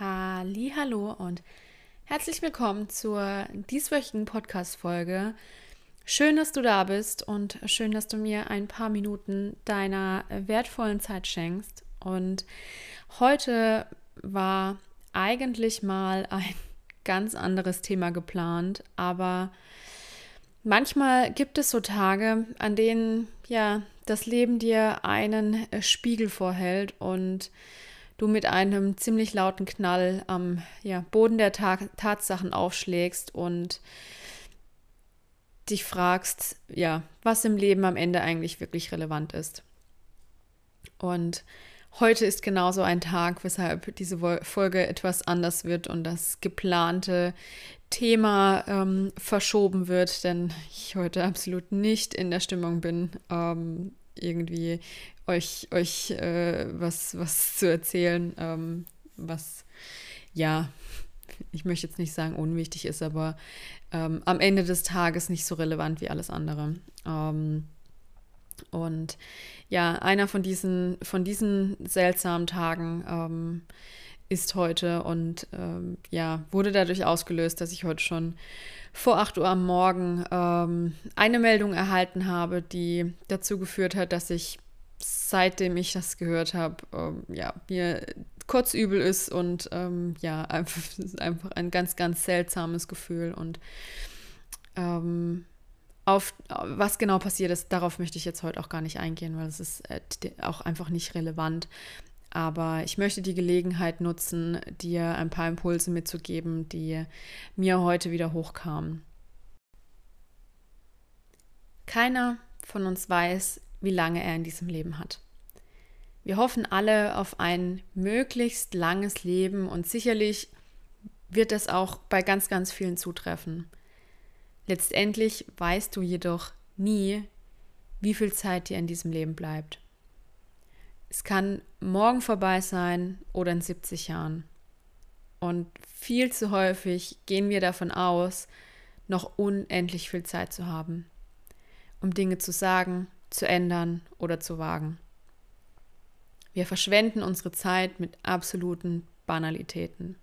Hallo und herzlich willkommen zur dieswöchigen Podcast-Folge. Schön, dass du da bist und schön, dass du mir ein paar Minuten deiner wertvollen Zeit schenkst. Und heute war eigentlich mal ein ganz anderes Thema geplant, aber manchmal gibt es so Tage, an denen ja das Leben dir einen Spiegel vorhält und du mit einem ziemlich lauten Knall am ja, Boden der Ta Tatsachen aufschlägst und dich fragst, ja, was im Leben am Ende eigentlich wirklich relevant ist. Und heute ist genauso ein Tag, weshalb diese Folge etwas anders wird und das geplante Thema ähm, verschoben wird, denn ich heute absolut nicht in der Stimmung bin, ähm, irgendwie euch, euch äh, was, was zu erzählen, ähm, was ja, ich möchte jetzt nicht sagen unwichtig ist, aber ähm, am Ende des Tages nicht so relevant wie alles andere. Ähm, und ja, einer von diesen, von diesen seltsamen Tagen ähm, ist heute und ähm, ja, wurde dadurch ausgelöst, dass ich heute schon vor 8 Uhr am Morgen ähm, eine Meldung erhalten habe, die dazu geführt hat, dass ich seitdem ich das gehört habe, ähm, ja, mir kurz übel ist und ähm, ja, einfach, einfach ein ganz, ganz seltsames Gefühl und ähm, auf was genau passiert ist, darauf möchte ich jetzt heute auch gar nicht eingehen, weil es ist äh, auch einfach nicht relevant. Aber ich möchte die Gelegenheit nutzen, dir ein paar Impulse mitzugeben, die mir heute wieder hochkamen. Keiner von uns weiß, wie lange er in diesem Leben hat. Wir hoffen alle auf ein möglichst langes Leben und sicherlich wird das auch bei ganz, ganz vielen zutreffen. Letztendlich weißt du jedoch nie, wie viel Zeit dir in diesem Leben bleibt. Es kann morgen vorbei sein oder in 70 Jahren. Und viel zu häufig gehen wir davon aus, noch unendlich viel Zeit zu haben, um Dinge zu sagen, zu ändern oder zu wagen. Wir verschwenden unsere Zeit mit absoluten Banalitäten.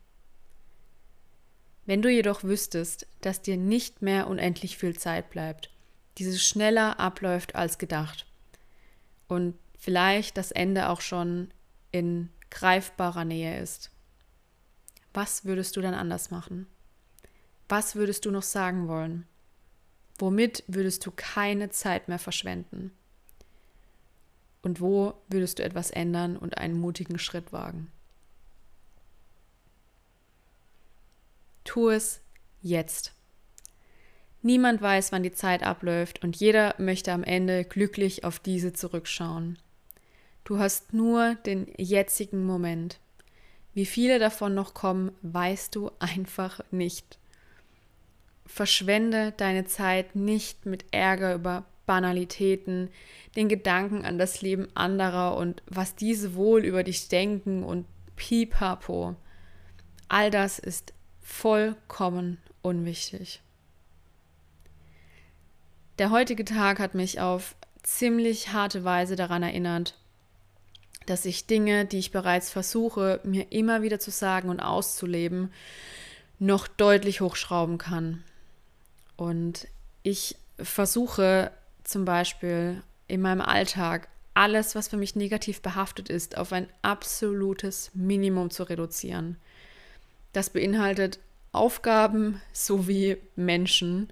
Wenn du jedoch wüsstest, dass dir nicht mehr unendlich viel Zeit bleibt, dieses schneller abläuft als gedacht und vielleicht das Ende auch schon in greifbarer Nähe ist, was würdest du dann anders machen? Was würdest du noch sagen wollen? Womit würdest du keine Zeit mehr verschwenden? Und wo würdest du etwas ändern und einen mutigen Schritt wagen? Tu es jetzt. Niemand weiß, wann die Zeit abläuft und jeder möchte am Ende glücklich auf diese zurückschauen. Du hast nur den jetzigen Moment. Wie viele davon noch kommen, weißt du einfach nicht. Verschwende deine Zeit nicht mit Ärger über Banalitäten, den Gedanken an das Leben anderer und was diese wohl über dich denken und pipapo. All das ist vollkommen unwichtig. Der heutige Tag hat mich auf ziemlich harte Weise daran erinnert, dass ich Dinge, die ich bereits versuche, mir immer wieder zu sagen und auszuleben, noch deutlich hochschrauben kann. Und ich versuche zum Beispiel in meinem Alltag alles, was für mich negativ behaftet ist, auf ein absolutes Minimum zu reduzieren. Das beinhaltet Aufgaben sowie Menschen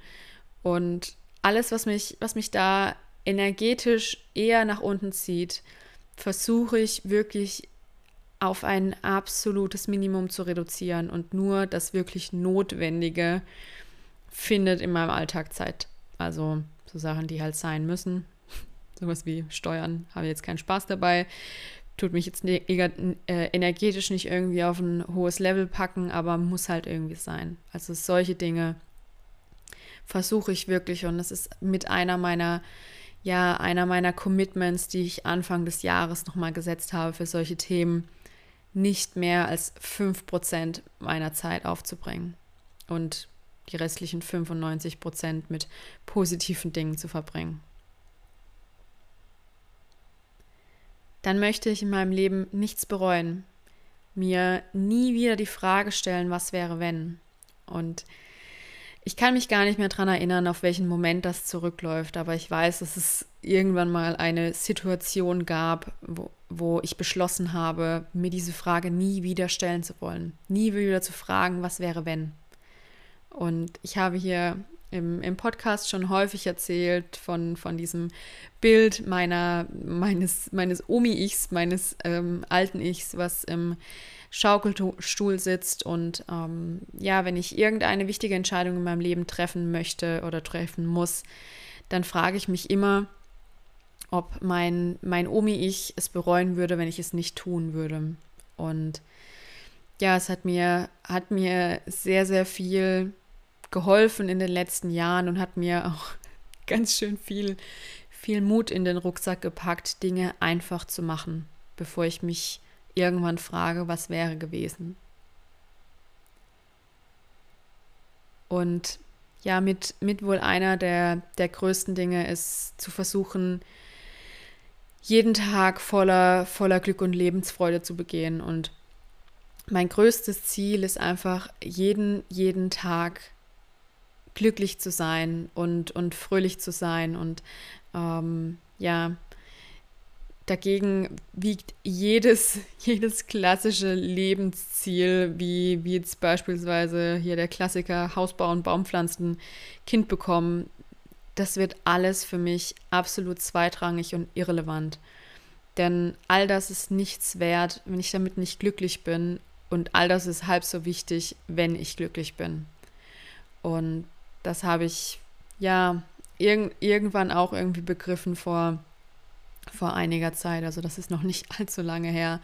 und alles, was mich, was mich da energetisch eher nach unten zieht, versuche ich wirklich auf ein absolutes Minimum zu reduzieren und nur das wirklich Notwendige findet in meinem Alltag Zeit. Also so Sachen, die halt sein müssen. Sowas wie Steuern, habe jetzt keinen Spaß dabei. Tut mich jetzt ne äh, energetisch nicht irgendwie auf ein hohes Level packen, aber muss halt irgendwie sein. Also solche Dinge versuche ich wirklich und das ist mit einer meiner ja einer meiner Commitments, die ich Anfang des Jahres nochmal gesetzt habe für solche Themen, nicht mehr als 5% meiner Zeit aufzubringen. Und die restlichen 95 Prozent mit positiven Dingen zu verbringen. Dann möchte ich in meinem Leben nichts bereuen, mir nie wieder die Frage stellen, was wäre, wenn. Und ich kann mich gar nicht mehr daran erinnern, auf welchen Moment das zurückläuft, aber ich weiß, dass es irgendwann mal eine Situation gab, wo, wo ich beschlossen habe, mir diese Frage nie wieder stellen zu wollen. Nie wieder zu fragen, was wäre, wenn. Und ich habe hier im, im Podcast schon häufig erzählt von, von diesem Bild meiner, meines, meines Omi-Ichs, meines ähm, alten Ichs, was im Schaukelstuhl sitzt und ähm, ja, wenn ich irgendeine wichtige Entscheidung in meinem Leben treffen möchte oder treffen muss, dann frage ich mich immer, ob mein, mein Omi-Ich es bereuen würde, wenn ich es nicht tun würde. Und ja, es hat mir, hat mir sehr, sehr viel geholfen in den letzten Jahren und hat mir auch ganz schön viel, viel Mut in den Rucksack gepackt, Dinge einfach zu machen, bevor ich mich irgendwann frage, was wäre gewesen. Und ja, mit, mit wohl einer der, der größten Dinge ist zu versuchen, jeden Tag voller, voller Glück und Lebensfreude zu begehen. Und mein größtes Ziel ist einfach, jeden, jeden Tag glücklich zu sein und, und fröhlich zu sein und ähm, ja, Dagegen wiegt jedes, jedes klassische Lebensziel, wie, wie jetzt beispielsweise hier der Klassiker Haus bauen, Baumpflanzen, Kind bekommen, das wird alles für mich absolut zweitrangig und irrelevant. Denn all das ist nichts wert, wenn ich damit nicht glücklich bin. Und all das ist halb so wichtig, wenn ich glücklich bin. Und das habe ich ja irg irgendwann auch irgendwie begriffen vor vor einiger Zeit, also das ist noch nicht allzu lange her,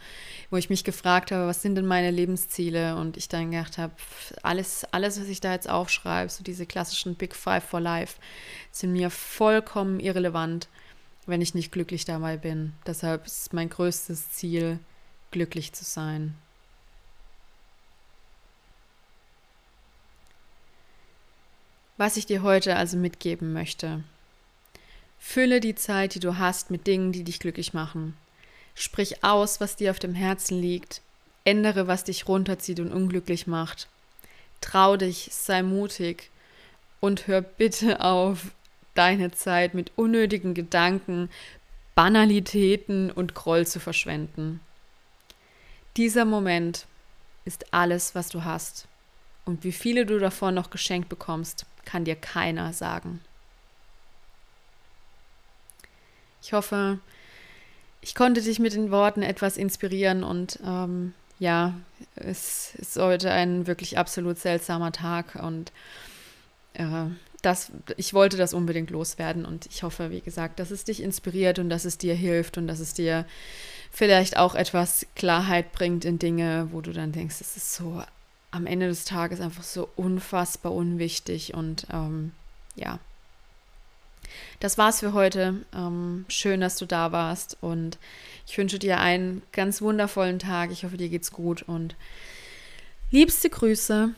wo ich mich gefragt habe, was sind denn meine Lebensziele? Und ich dann gedacht habe, alles, alles, was ich da jetzt aufschreibe, so diese klassischen Big Five for Life, sind mir vollkommen irrelevant, wenn ich nicht glücklich dabei bin. Deshalb ist mein größtes Ziel, glücklich zu sein. Was ich dir heute also mitgeben möchte, Fülle die Zeit, die du hast, mit Dingen, die dich glücklich machen. Sprich aus, was dir auf dem Herzen liegt. Ändere, was dich runterzieht und unglücklich macht. Trau dich, sei mutig und hör bitte auf, deine Zeit mit unnötigen Gedanken, Banalitäten und Groll zu verschwenden. Dieser Moment ist alles, was du hast. Und wie viele du davon noch geschenkt bekommst, kann dir keiner sagen. Ich hoffe, ich konnte dich mit den Worten etwas inspirieren und ähm, ja, es ist heute ein wirklich absolut seltsamer Tag und äh, das, ich wollte das unbedingt loswerden und ich hoffe, wie gesagt, dass es dich inspiriert und dass es dir hilft und dass es dir vielleicht auch etwas Klarheit bringt in Dinge, wo du dann denkst, es ist so am Ende des Tages einfach so unfassbar unwichtig und ähm, ja, das war's für heute. Ähm, schön, dass du da warst und ich wünsche dir einen ganz wundervollen Tag. Ich hoffe, dir geht's gut und liebste Grüße,